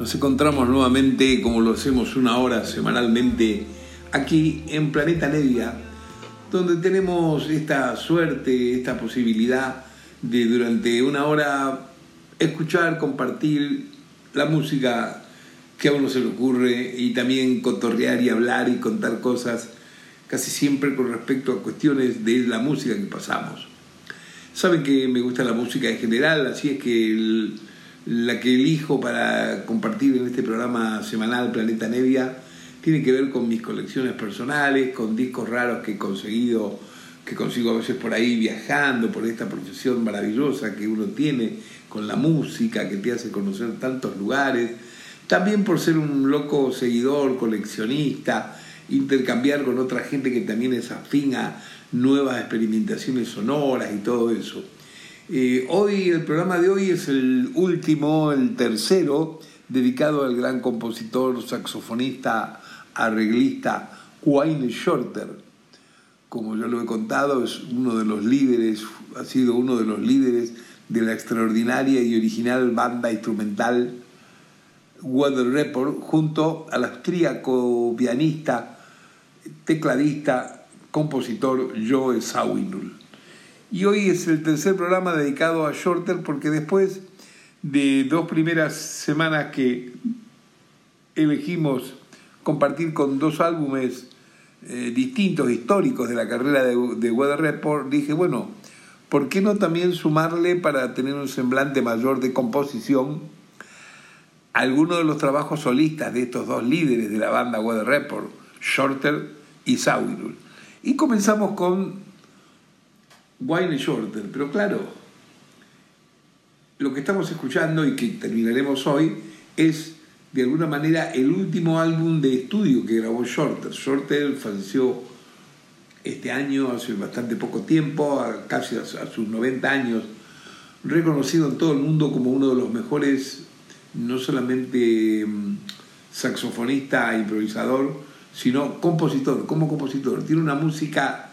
Nos encontramos nuevamente, como lo hacemos una hora semanalmente, aquí en Planeta Nevia, donde tenemos esta suerte, esta posibilidad de durante una hora escuchar, compartir la música que a uno se le ocurre y también cotorrear y hablar y contar cosas casi siempre con respecto a cuestiones de la música que pasamos. Saben que me gusta la música en general, así es que el, la que elijo para compartir en este programa semanal Planeta Nevia tiene que ver con mis colecciones personales, con discos raros que he conseguido, que consigo a veces por ahí viajando, por esta profesión maravillosa que uno tiene con la música, que te hace conocer tantos lugares, también por ser un loco seguidor, coleccionista, intercambiar con otra gente que también es afín a nuevas experimentaciones sonoras y todo eso. Hoy, el programa de hoy es el último, el tercero, dedicado al gran compositor, saxofonista, arreglista Wayne Shorter. Como yo lo he contado, es uno de los líderes, ha sido uno de los líderes de la extraordinaria y original banda instrumental Weather Report, junto al austríaco pianista, tecladista, compositor Joe Sawinul. Y hoy es el tercer programa dedicado a Shorter porque después de dos primeras semanas que elegimos compartir con dos álbumes eh, distintos, históricos de la carrera de, de Weather Report, dije, bueno, ¿por qué no también sumarle para tener un semblante mayor de composición algunos de los trabajos solistas de estos dos líderes de la banda Weather Report, Shorter y Sawirul? Y comenzamos con Wayne Shorter, pero claro, lo que estamos escuchando y que terminaremos hoy es de alguna manera el último álbum de estudio que grabó Shorter. Shorter falleció este año, hace bastante poco tiempo, casi a, sus 90 años, reconocido en todo el mundo como uno de los mejores, no solamente mm, saxofonista, improvisador, sino compositor, como compositor. Tiene una música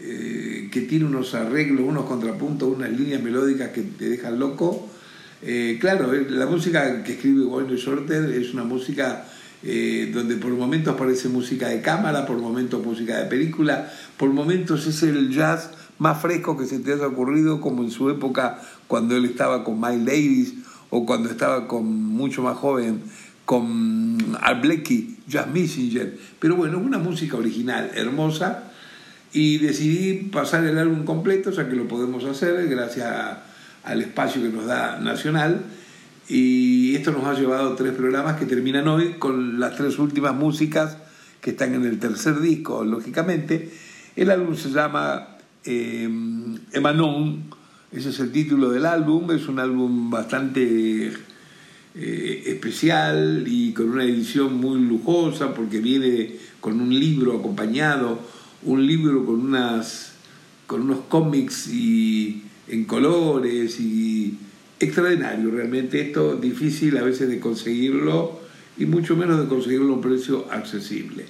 eh, que tiene unos arreglos, unos contrapuntos, unas líneas melódicas que te dejan loco. Eh, claro, eh, la música que escribe Wayne Shorter es una música donde por momentos parece música de cámara, por momentos música de película, por momentos es el jazz más fresco que se te haya ocurrido, como en su época cuando él estaba con Miles Davis o cuando estaba con mucho más joven con Al Blecky, Jazz Messenger. Pero bueno, una música original, hermosa, y decidí pasar el álbum completo, ya que lo podemos hacer gracias al espacio que nos da Nacional. Y esto nos ha llevado tres programas que terminan hoy con las tres últimas músicas que están en el tercer disco, lógicamente. El álbum se llama eh, Emanon, ese es el título del álbum, es un álbum bastante eh, especial y con una edición muy lujosa porque viene con un libro acompañado un libro con, unas, con unos cómics y en colores y extraordinario realmente esto difícil a veces de conseguirlo y mucho menos de conseguirlo a un precio accesible.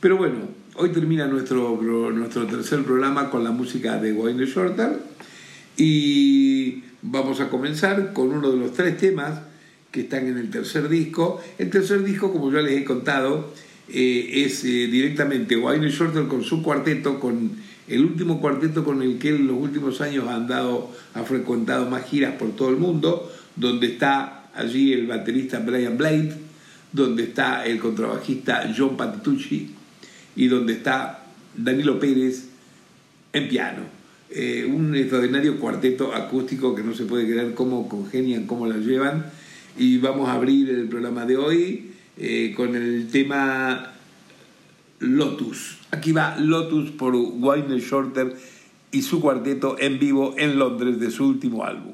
Pero bueno hoy termina nuestro, nuestro tercer programa con la música de Wayne Shorter y vamos a comenzar con uno de los tres temas que están en el tercer disco. El tercer disco como ya les he contado eh, es eh, directamente Wayne Shorter con su cuarteto, con el último cuarteto con el que en los últimos años ha andado, ha frecuentado más giras por todo el mundo, donde está allí el baterista Brian Blade, donde está el contrabajista John Patitucci y donde está Danilo Pérez en piano. Eh, un extraordinario cuarteto acústico que no se puede creer cómo congenian, cómo la llevan. Y vamos a abrir el programa de hoy eh, con el tema Lotus. Aquí va Lotus por Wayne Shorter y su cuarteto en vivo en Londres de su último álbum.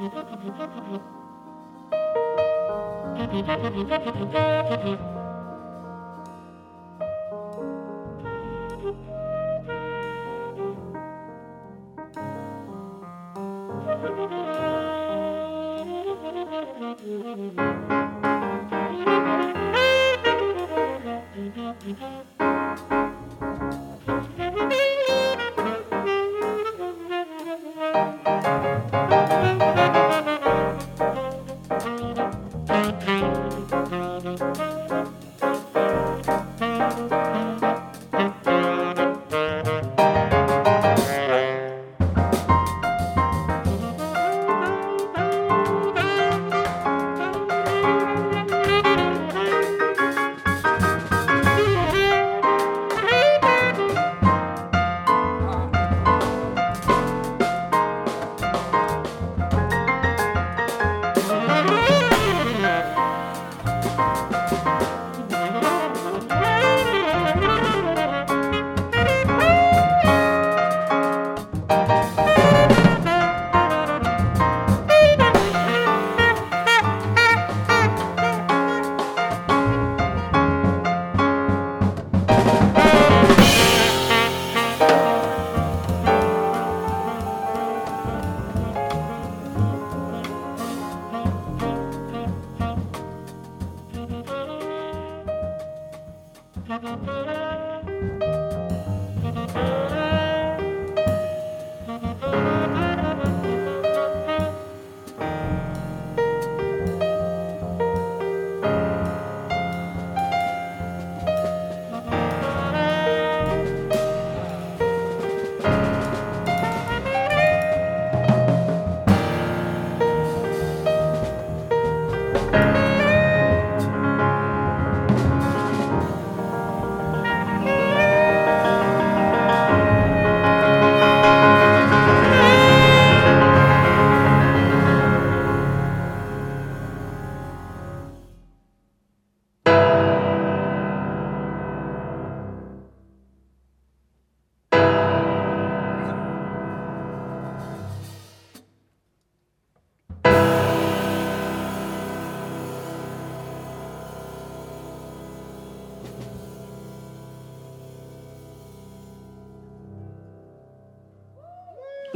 Thank you.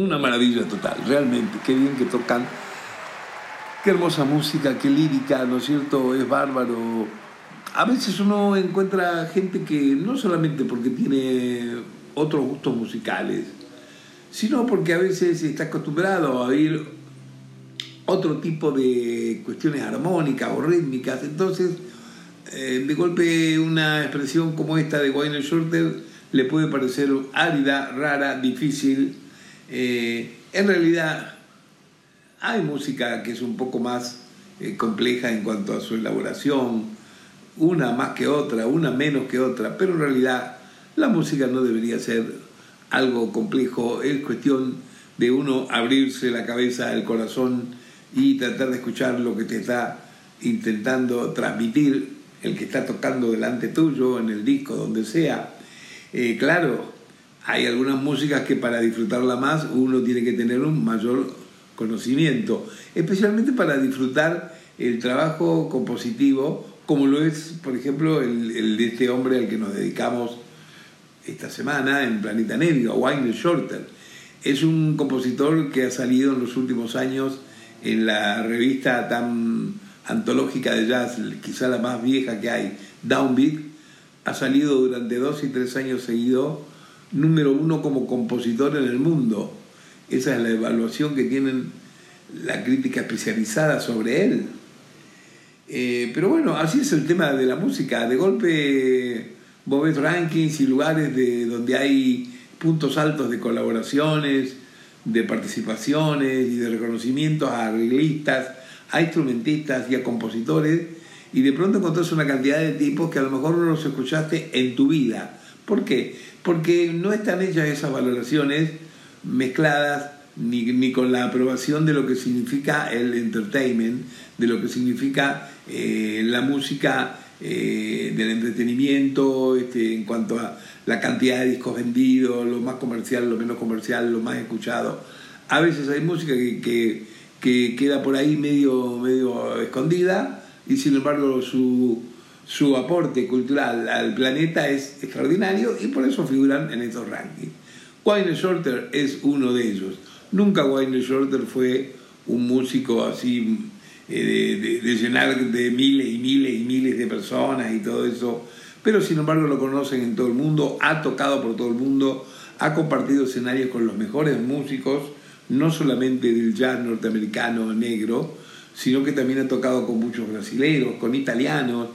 Una maravilla total, realmente, qué bien que tocan, qué hermosa música, qué lírica, ¿no es cierto? Es bárbaro. A veces uno encuentra gente que no solamente porque tiene otros gustos musicales, sino porque a veces está acostumbrado a oír otro tipo de cuestiones armónicas o rítmicas. Entonces, eh, de golpe una expresión como esta de Wayne Shorter le puede parecer árida, rara, difícil eh, en realidad hay música que es un poco más eh, compleja en cuanto a su elaboración, una más que otra, una menos que otra, pero en realidad la música no debería ser algo complejo, es cuestión de uno abrirse la cabeza, el corazón y tratar de escuchar lo que te está intentando transmitir el que está tocando delante tuyo, en el disco, donde sea. Eh, claro, hay algunas músicas que para disfrutarla más uno tiene que tener un mayor conocimiento, especialmente para disfrutar el trabajo compositivo, como lo es, por ejemplo, el, de este hombre al que nos dedicamos esta semana en Planeta Negro, Wayne Shorter. Es un compositor que ha salido en los últimos años en la revista tan antológica de jazz, quizá la más vieja que hay, Downbeat, ha salido durante dos y tres años seguidos número uno como compositor en el mundo. Esa es la evaluación que tienen la crítica especializada sobre él. Eh, pero bueno, así es el tema de la música. De golpe vos ves rankings y lugares de, donde hay puntos altos de colaboraciones, de participaciones y de reconocimientos a arreglistas, a instrumentistas y a compositores, y de pronto encontrás una cantidad de tipos que a lo mejor no los escuchaste en tu vida. ¿Por qué? Porque no están hechas esas valoraciones mezcladas ni, con la aprobación de lo que significa el entertainment, de lo que significa eh, la música eh, del entretenimiento, este, en cuanto a la cantidad de discos vendidos, lo más comercial, lo menos comercial, lo más escuchado. A veces hay música que, que queda por ahí medio, medio escondida y sin embargo su, su aporte cultural al planeta es extraordinario y por eso figuran en estos rankings. Wayne Shorter es uno de ellos. Nunca Wayne Shorter fue un músico así eh, de, llenar de miles y miles y miles de personas y todo eso, pero sin embargo lo conocen en todo el mundo, ha tocado por todo el mundo, ha compartido escenarios con los mejores músicos, no solamente del jazz norteamericano negro, sino que también ha tocado con muchos brasileños, con italianos.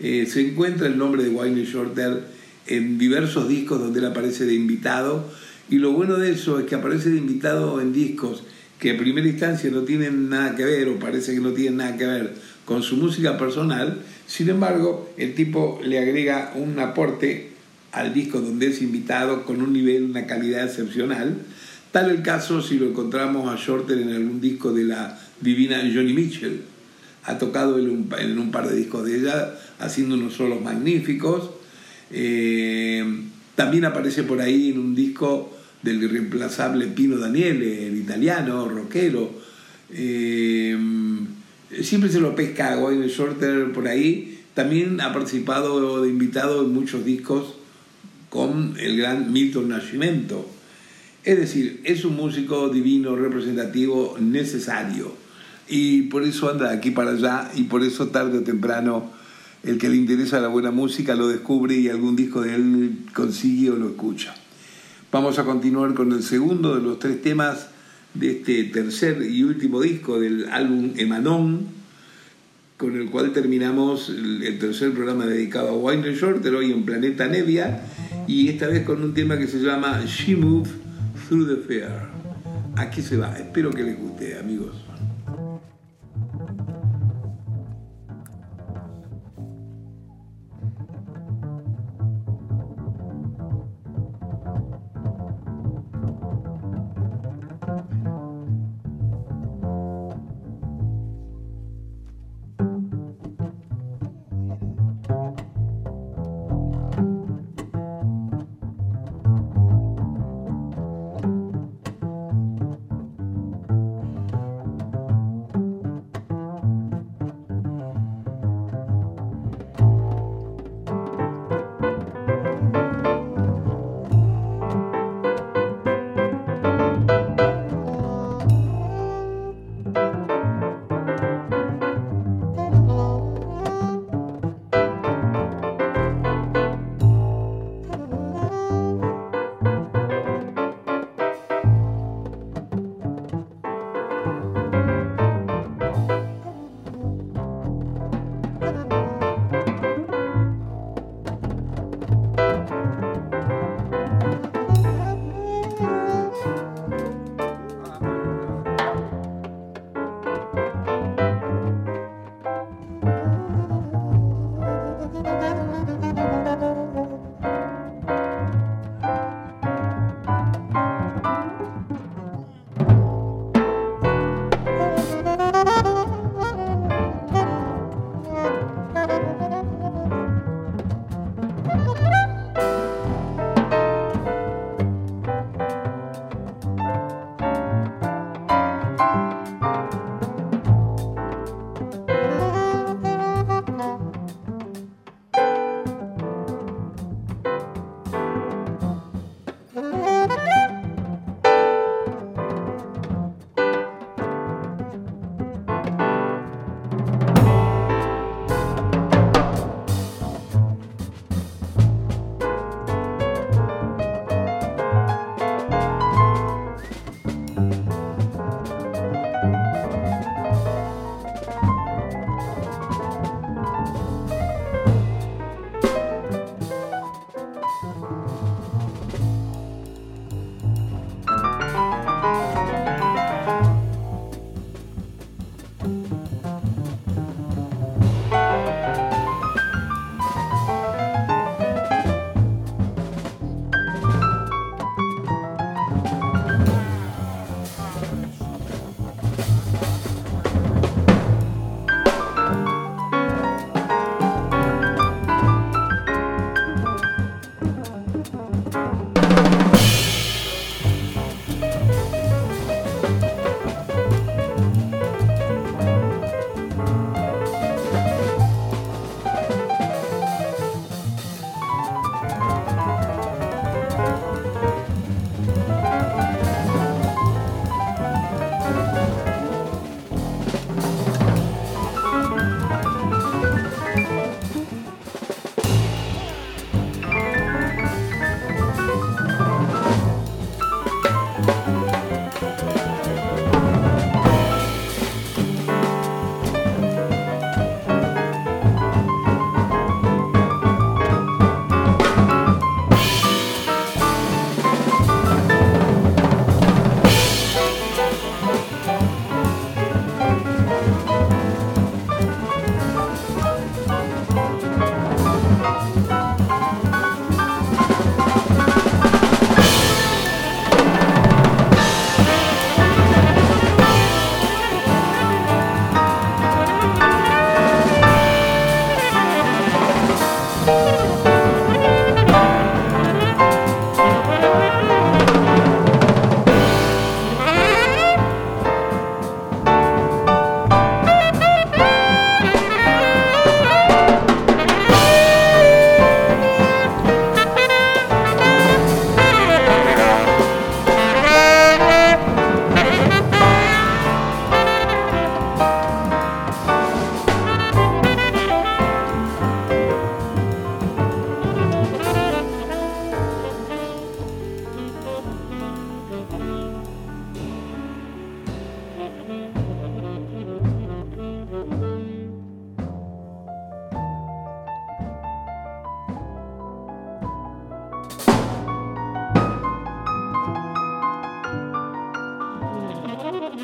Eh, se encuentra el nombre de Wayne Shorter en diversos discos donde él aparece de invitado, y lo bueno de eso es que aparece de invitado en discos que en primera instancia no tienen nada que ver o parece que no tienen nada que ver con su música personal, sin embargo, el tipo le agrega un aporte al disco donde es invitado con un nivel, una calidad excepcional. Tal el caso si lo encontramos a Shorter en algún disco de la divina Johnny Mitchell. Ha tocado en un, par de discos de ella, haciendo unos solos magníficos. Eh, también aparece por ahí en un disco del irreemplazable Pino Daniele, el italiano, rockero. Eh, siempre se lo pesca a Wayne Shorter por ahí. También ha participado de invitado en muchos discos con el gran Milton Nascimento. Es decir, es un músico divino, representativo, necesario. Y por eso anda de aquí para allá y por eso tarde o temprano el que le interesa la buena música lo descubre y algún disco de él consigue o lo escucha. Vamos a continuar con el segundo de los tres temas de este tercer y último disco del álbum Emanón, con el cual terminamos el tercer programa dedicado a Wayne Shorter hoy en Planeta Nevia, y esta vez con un tema que se llama She Moved Through the Fair. Aquí se va, espero que les guste, amigos.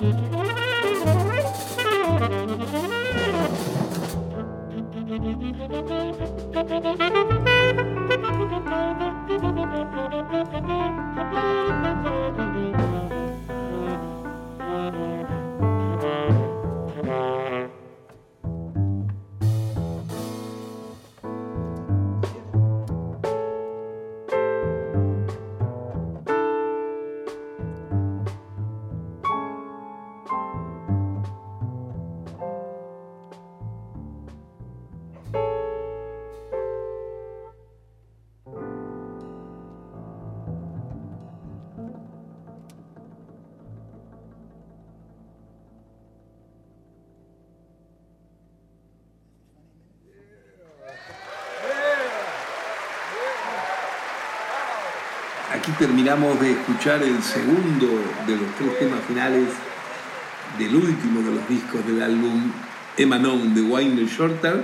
Aquí terminamos de escuchar el segundo de los tres temas finales del último de los discos del álbum Emanon de Wayne Shorter.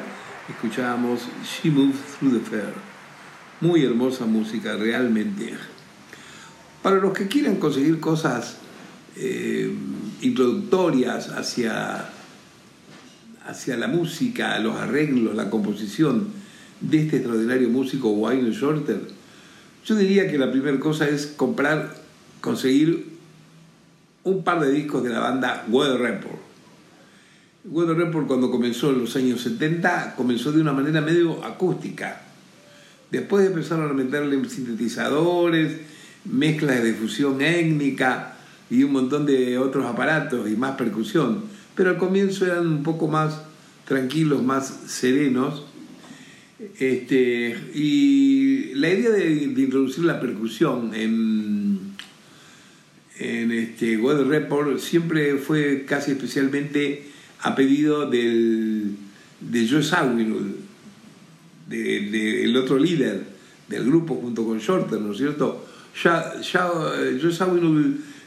Escuchábamos She Moves Through the Fair. Muy hermosa música, realmente. Para los que quieran conseguir cosas eh, introductorias hacia, hacia la música, los arreglos, la composición de este extraordinario músico Wayne Shorter, yo diría que la primera cosa es comprar, conseguir un par de discos de la banda Weather Report. Weather Report cuando comenzó en los años 70 comenzó de una manera medio acústica. Después empezaron a meterle sintetizadores, mezclas de difusión étnica y un montón de otros aparatos y más percusión. Pero al comienzo eran un poco más tranquilos, más serenos este, y la idea de, introducir la percusión en, en este Weather Report siempre fue casi especialmente a pedido del, de Joe Sawinul, del de, otro líder del grupo junto con Shorter, ¿no es cierto? Ya, ya eh, Joe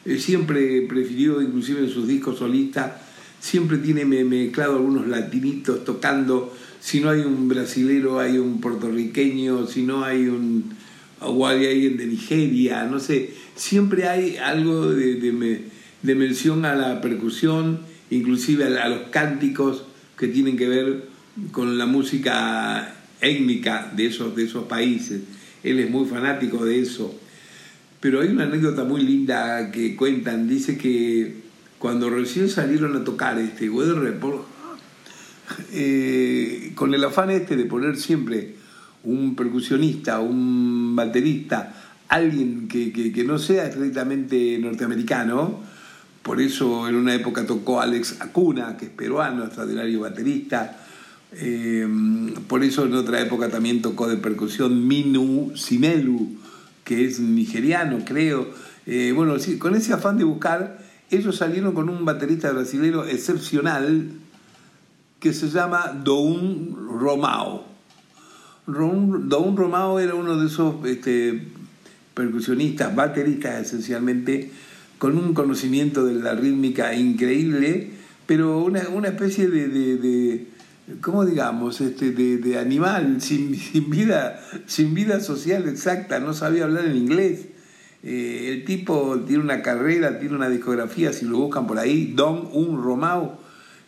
eh, siempre prefirió, inclusive en sus discos solistas, siempre tiene mezclado algunos latinitos tocando si no hay un brasilero, hay un puertorriqueño, si no hay un o hay de Nigeria, no sé, siempre hay algo de, de, mención a la percusión, inclusive a, los cánticos que tienen que ver con la música étnica de esos, de esos países. Él es muy fanático de eso. Pero hay una anécdota muy linda que cuentan. Dice que cuando recién salieron a tocar este Weather Report, eh, con el afán este de poner siempre un percusionista, un baterista, alguien que, no sea estrictamente norteamericano, por eso en una época tocó Alex Acuna, que es peruano, extraordinario baterista, eh, por eso en otra época también tocó de percusión Minu Simelu, que es nigeriano, creo. Eh, bueno, sí, con ese afán de buscar, ellos salieron con un baterista brasileño excepcional, que se llama Doun Romao. Doun Romao era uno de esos este, percusionistas, bateristas esencialmente, con un conocimiento de la rítmica increíble, pero una, especie de, ¿cómo digamos?, este, de, animal sin, vida, sin vida social exacta, no sabía hablar en inglés. Eh, el tipo tiene una carrera, tiene una discografía, si lo buscan por ahí, Don Un Romao,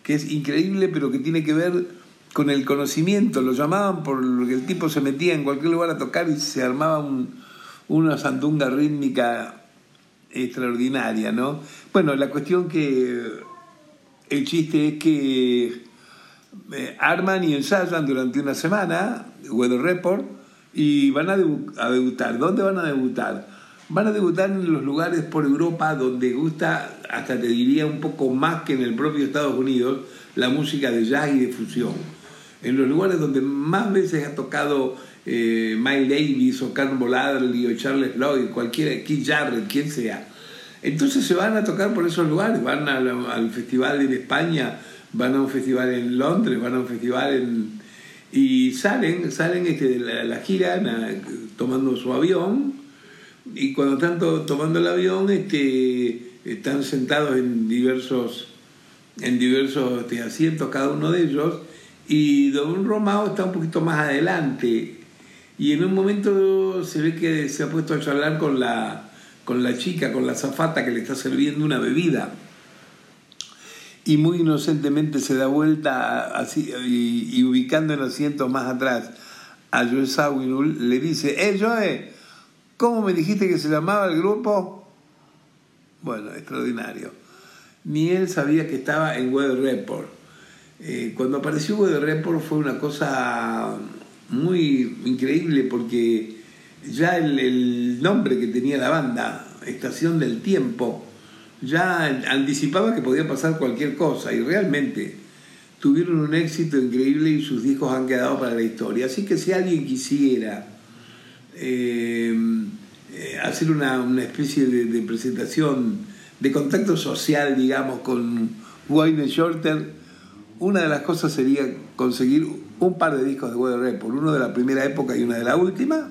que es increíble, pero que tiene que ver con el conocimiento. Lo llamaban por lo que el tipo se metía en cualquier lugar a tocar y se armaba una sandunga rítmica extraordinaria, ¿no? Bueno, la cuestión que el chiste es que eh, arman y ensayan durante una semana, Weather Report, y van a debutar. ¿Dónde van a debutar? Van a debutar en los lugares por Europa donde gusta, hasta te diría un poco más que en el propio Estados Unidos, la música de jazz y de fusión. En los lugares donde más veces ha tocado eh, Miles Davis o Carl Adderley o Charles Lloyd, cualquiera, Keith Jarrett, quien sea. Entonces se van a tocar por esos lugares, van al, festival en España, van a un festival en Londres, van a un festival en... y salen, salen este, de la, la gira tomando su avión y cuando están tomando el avión este, están sentados en diversos, en diversos este, asientos cada uno de ellos y Don Romao está un poquito más adelante y en un momento se ve que se ha puesto a charlar con la, con la chica, con la zafata que le está sirviendo una bebida. y muy inocentemente se da vuelta así y, ubicando en asientos más atrás a Joe Zawinul, le dice, eh Joe, ¿cómo me dijiste que se llamaba el grupo? Bueno, extraordinario. Ni él sabía que estaba en Weather Report. Eh, cuando apareció Weather Report fue una cosa muy increíble porque ya el, el nombre que tenía la banda, Estación del Tiempo, ya anticipaba que podía pasar cualquier cosa y realmente tuvieron un éxito increíble y sus discos han quedado para la historia. Así que si alguien quisiera eh, eh, hacer una, una especie de, presentación, de contacto social, digamos, con Wayne Shorter, una de las cosas sería conseguir un par de discos de Weather Report, uno de la primera época y una de la última,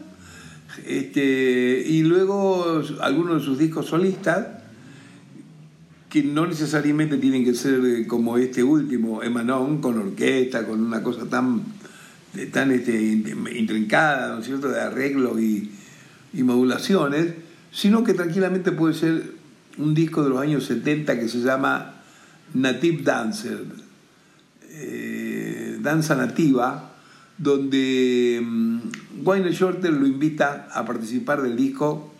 este, y luego algunos de sus discos solistas, que no necesariamente tienen que ser como este último, Emanon, con orquesta, con una cosa tan, tan este, intrincada, ¿no es cierto?, de arreglos y, modulaciones, sino que tranquilamente puede ser un disco de los años 70 que se llama Native Dancer, eh, danza nativa, donde um, Wayne Shorter lo invita a participar del disco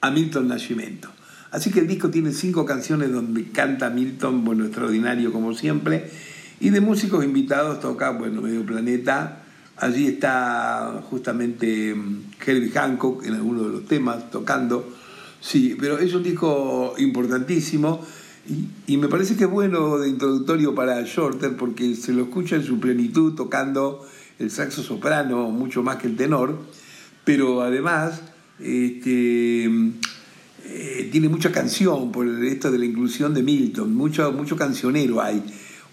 a Milton Nascimento. Así que el disco tiene cinco canciones donde canta Milton, bueno, extraordinario como siempre. Y de músicos invitados toca, bueno, Medio Planeta. Allí está justamente Herbie Hancock en alguno de los temas tocando. Sí, pero es un disco importantísimo y, me parece que es bueno de introductorio para Shorter porque se lo escucha en su plenitud tocando el saxo soprano mucho más que el tenor, pero además este, eh, tiene mucha canción por esto de la inclusión de Milton, mucho, mucho cancionero hay.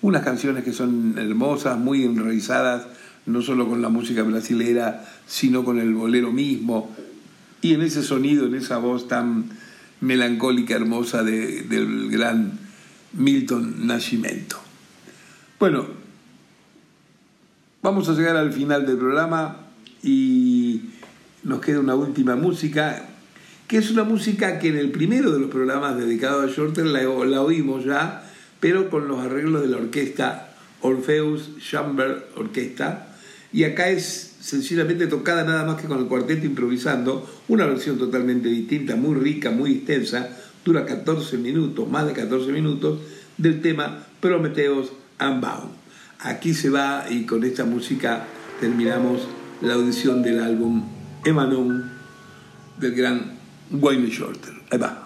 Unas canciones que son hermosas, muy enraizadas, no solo con la música brasilera, sino con el bolero mismo, y en ese sonido, en esa voz tan melancólica, hermosa de, del gran Milton Nascimento. Bueno, vamos a llegar al final del programa y nos queda una última música que es una música que en el primero de los programas dedicados a Shorter la, la oímos ya, pero con los arreglos de la orquesta Orpheus Chamber Orquesta, y acá es sencillamente tocada nada más que con el cuarteto improvisando, una versión totalmente distinta, muy rica, muy extensa, dura 14 minutos, más de 14 minutos, del tema Prometheus Unbound. Aquí se va y con esta música terminamos la audición del álbum Emanon del gran Wayne Shorter. Ahí va.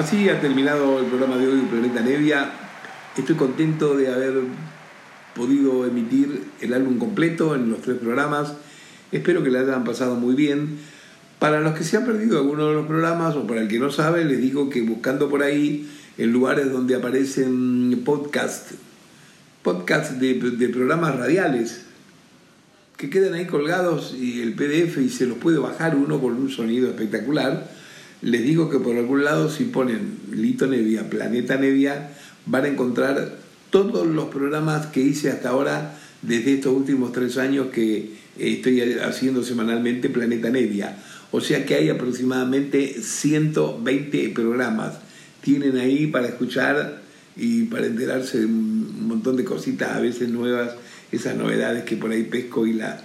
Así ha terminado el programa de hoy, Planeta Nevia. Estoy contento de haber podido emitir el álbum completo en los tres programas. Espero que le hayan pasado muy bien. Para los que se han perdido alguno de los programas o para el que no sabe, les digo que buscando por ahí en lugares donde aparecen podcasts, podcasts de, de programas radiales, que quedan ahí colgados y el PDF y se los puede bajar uno con un sonido espectacular. Les digo que por algún lado si ponen Lito Nevia, Planeta Nevia, van a encontrar todos los programas que hice hasta ahora desde estos últimos tres años que estoy haciendo semanalmente Planeta Nevia. O sea que hay aproximadamente 120 programas. Tienen ahí para escuchar y para enterarse de un montón de cositas, a veces nuevas esas novedades que por ahí pesco y la,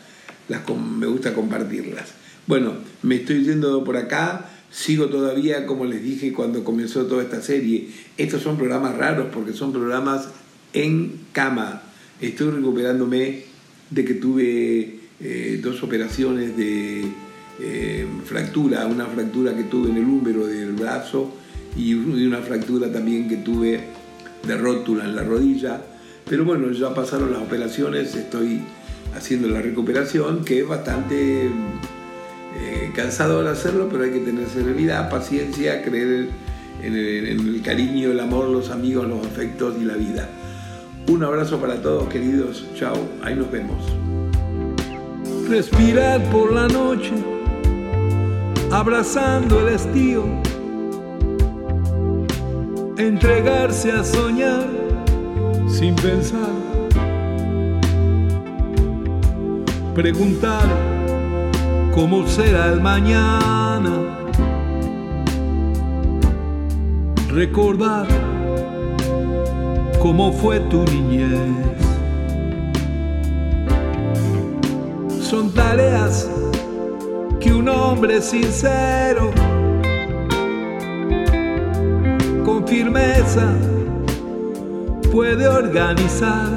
las me gusta compartirlas. Bueno, me estoy yendo por acá, sigo todavía, como les dije cuando comenzó toda esta serie, estos son programas raros porque son programas en cama. Estoy recuperándome de que tuve eh, dos operaciones de eh, fractura, una fractura que tuve en el húmero del brazo y una fractura también que tuve de rótula en la rodilla pero bueno, ya pasaron las operaciones, estoy haciendo la recuperación, que es bastante eh, cansado de hacerlo, pero hay que tener serenidad, paciencia, creer en el, en el cariño, el amor, los amigos, los afectos y la vida. Un abrazo para todos, queridos. Chao, ahí nos vemos. Respirar por la noche, abrazando el estío, entregarse a soñar sin pensar. Preguntar cómo será el mañana. Recordar cómo fue tu niñez. Son tareas que un hombre sincero, con firmeza, puede organizar.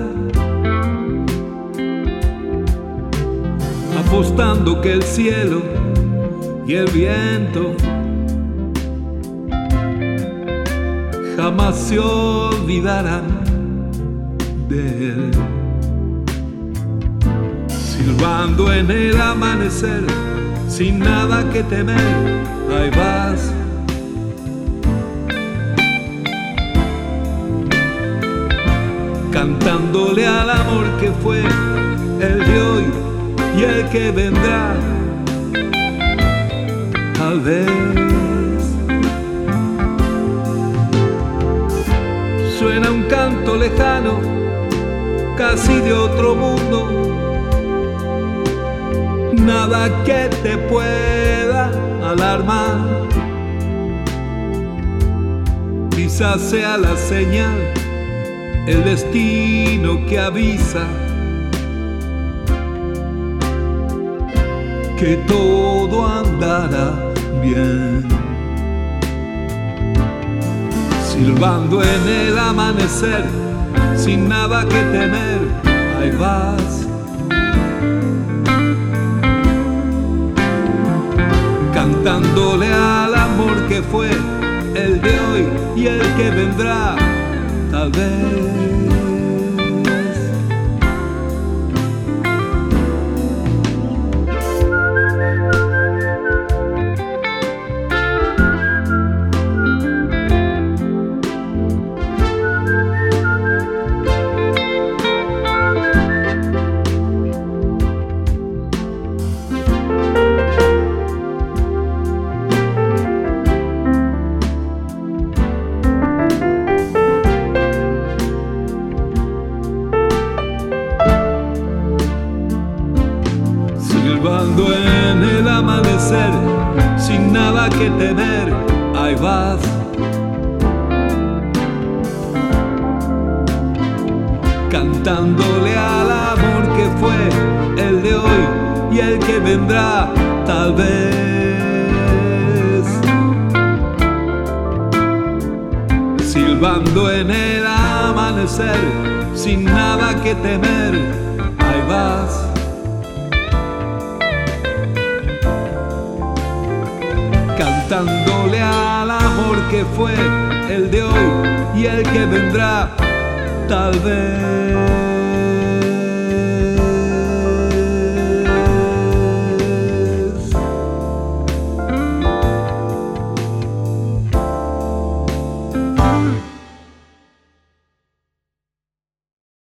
Apostando que el cielo y el viento jamás se olvidarán de él. Silbando en el amanecer, sin nada que temer, ahí vas cantándole al amor que fue el de hoy y el que vendrá. Tal vez suena un canto lejano, casi de otro mundo. Nada que te pueda alarmar. Quizás sea la señal el destino que avisa que todo andará bien. Silbando en el amanecer, sin nada que temer, ahí vas. Cantándole al amor que fue el de hoy y el que vendrá tal vez.